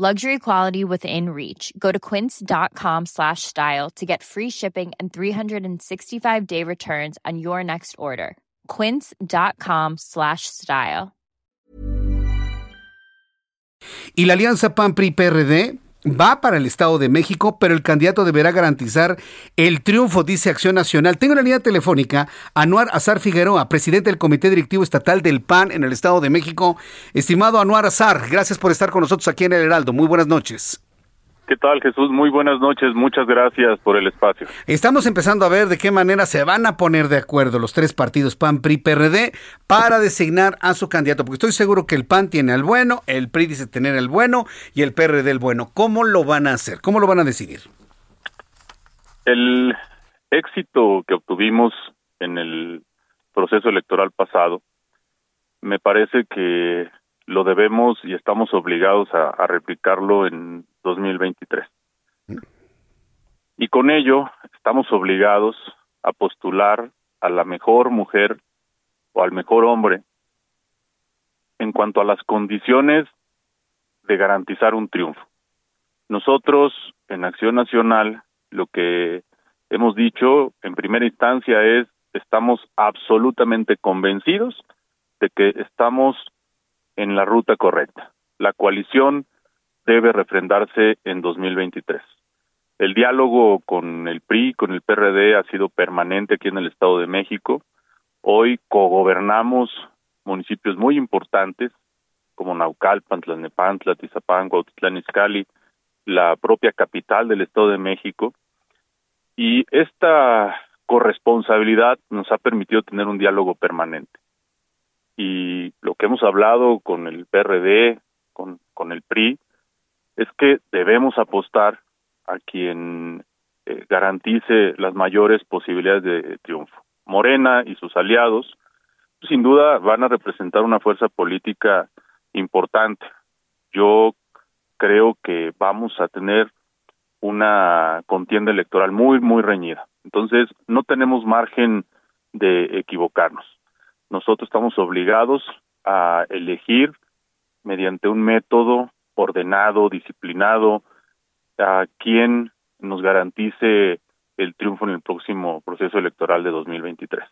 Luxury quality within reach. Go to quince.com slash style to get free shipping and 365-day returns on your next order. quince.com slash style. Y la alianza PAN-PRI-PRD va para el Estado de México, pero el candidato deberá garantizar el triunfo, dice Acción Nacional. Tengo la línea telefónica a Anuar Azar Figueroa, presidente del Comité Directivo Estatal del PAN en el Estado de México. Estimado Anuar Azar, gracias por estar con nosotros aquí en El Heraldo. Muy buenas noches. ¿Qué tal, Jesús? Muy buenas noches. Muchas gracias por el espacio. Estamos empezando a ver de qué manera se van a poner de acuerdo los tres partidos PAN, PRI, PRD para designar a su candidato, porque estoy seguro que el PAN tiene al bueno, el PRI dice tener el bueno y el PRD el bueno. ¿Cómo lo van a hacer? ¿Cómo lo van a decidir? El éxito que obtuvimos en el proceso electoral pasado, me parece que lo debemos y estamos obligados a, a replicarlo en 2023. Y con ello estamos obligados a postular a la mejor mujer o al mejor hombre en cuanto a las condiciones de garantizar un triunfo. Nosotros en Acción Nacional lo que hemos dicho en primera instancia es estamos absolutamente convencidos de que estamos en la ruta correcta. La coalición debe refrendarse en 2023. El diálogo con el PRI, con el PRD ha sido permanente aquí en el Estado de México. Hoy cogobernamos municipios muy importantes como Naucalpan, Tlalnepantla, Tizapán, Cuautitlán Izcalli, la propia capital del Estado de México. Y esta corresponsabilidad nos ha permitido tener un diálogo permanente. Y lo que hemos hablado con el PRD, con, con el PRI, es que debemos apostar a quien eh, garantice las mayores posibilidades de triunfo. Morena y sus aliados, sin duda, van a representar una fuerza política importante. Yo creo que vamos a tener una contienda electoral muy, muy reñida. Entonces, no tenemos margen de equivocarnos. Nosotros estamos obligados a elegir mediante un método ordenado, disciplinado, a quien nos garantice el triunfo en el próximo proceso electoral de 2023.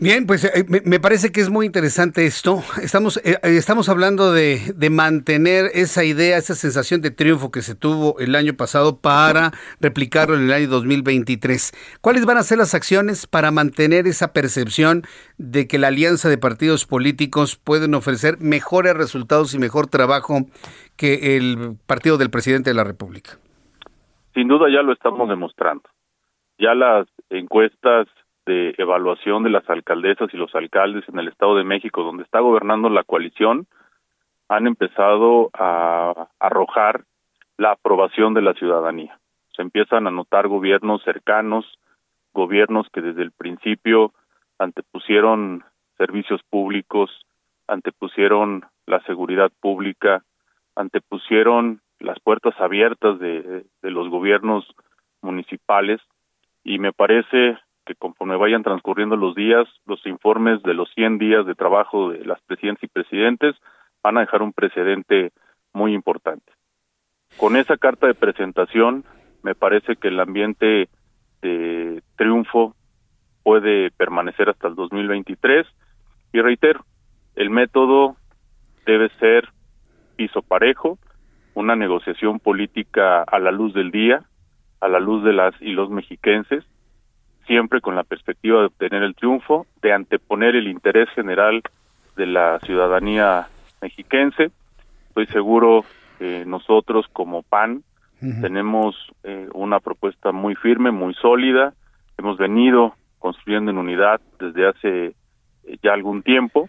Bien, pues eh, me, parece que es muy interesante esto. Estamos, eh, eh, estamos hablando de, de, mantener esa idea, esa sensación de triunfo que se tuvo el año pasado para replicarlo en el año 2023. ¿Cuáles van a ser las acciones para mantener esa percepción de que la alianza de partidos políticos pueden ofrecer mejores resultados y mejor trabajo que el partido del presidente de la República? Sin duda ya lo estamos demostrando. Ya las encuestas de evaluación de las alcaldesas y los alcaldes en el Estado de México, donde está gobernando la coalición, han empezado a arrojar la aprobación de la ciudadanía. Se empiezan a notar gobiernos cercanos, gobiernos que desde el principio antepusieron servicios públicos, antepusieron la seguridad pública, antepusieron las puertas abiertas de, de los gobiernos municipales y me parece que conforme vayan transcurriendo los días, los informes de los 100 días de trabajo de las presidentas y presidentes van a dejar un precedente muy importante. Con esa carta de presentación, me parece que el ambiente de triunfo puede permanecer hasta el 2023 y reitero, el método debe ser piso parejo, una negociación política a la luz del día, a la luz de las y los mexiquenses, siempre con la perspectiva de obtener el triunfo, de anteponer el interés general de la ciudadanía mexiquense. Estoy seguro que nosotros como PAN tenemos eh, una propuesta muy firme, muy sólida. Hemos venido construyendo en unidad desde hace eh, ya algún tiempo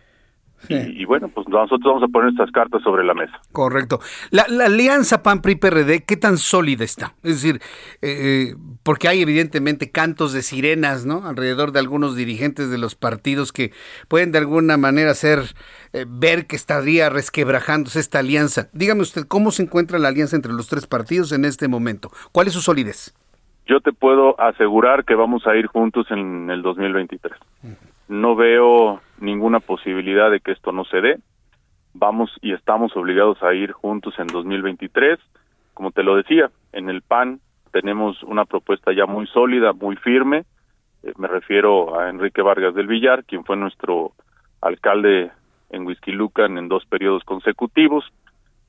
Y, bueno, pues nosotros vamos a poner estas cartas sobre la mesa. Correcto. La, alianza PAN-PRI-PRD, ¿qué tan sólida está? Es decir, eh, porque hay evidentemente cantos de sirenas, ¿no? Alrededor de algunos dirigentes de los partidos que pueden de alguna manera hacer eh, ver que estaría resquebrajándose esta alianza. Dígame usted, ¿cómo se encuentra la alianza entre los tres partidos en este momento? ¿Cuál es su solidez? Yo te puedo asegurar que vamos a ir juntos en el 2023. No veo ninguna posibilidad de que esto no se dé. Vamos y estamos obligados a ir juntos en 2023. Como te lo decía, en el PAN tenemos una propuesta ya muy sólida, muy firme. Eh, me refiero a Enrique Vargas del Villar, quien fue nuestro alcalde en Lucan en dos periodos consecutivos.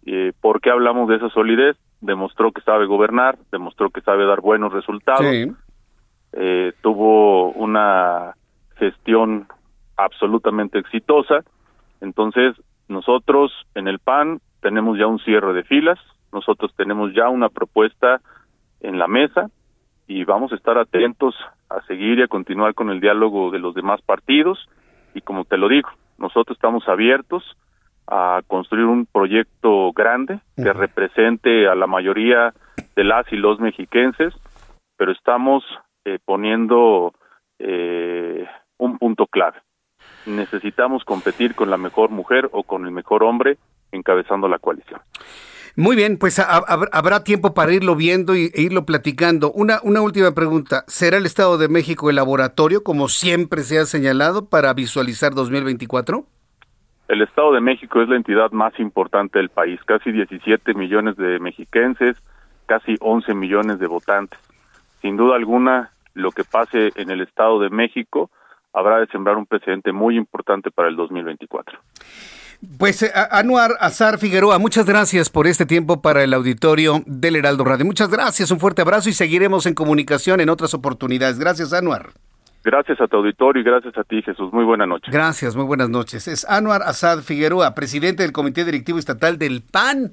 Eh, ¿Por qué hablamos de esa solidez? Demostró que sabe gobernar, demostró que sabe dar buenos resultados. Eh, tuvo una gestión absolutamente exitosa. Entonces, nosotros en el PAN tenemos ya un cierre de filas, nosotros tenemos ya una propuesta en la mesa y vamos a estar atentos a seguir y a continuar con el diálogo de los demás partidos y como te lo digo, nosotros estamos abiertos a construir un proyecto grande que represente a la mayoría de las y los mexiquenses, pero estamos eh, poniendo eh, un punto clave. Necesitamos competir con la mejor mujer o con el mejor hombre encabezando la coalición. Muy bien, pues habrá tiempo para irlo viendo e irlo platicando. Una, una última pregunta. ¿Será el Estado de México el laboratorio, como siempre se ha señalado, para visualizar 2024? El Estado de México es la entidad más importante del país. Casi 17 millones de mexiquenses, casi 11 millones de votantes. Sin duda alguna, lo que pase en el Estado de México habrá de sembrar un precedente muy importante para el 2024. Pues eh, Anuar Azar Figueroa, muchas gracias por este tiempo para el auditorio del Heraldo Radio. Muchas gracias, un fuerte abrazo y seguiremos en comunicación en otras oportunidades. Gracias, Anuar. Gracias a tu auditorio y gracias a ti, Jesús. Muy buenas noches. Gracias, muy buenas noches. Es Anuar Azad Figueroa, presidente del Comité Directivo Estatal del PAN.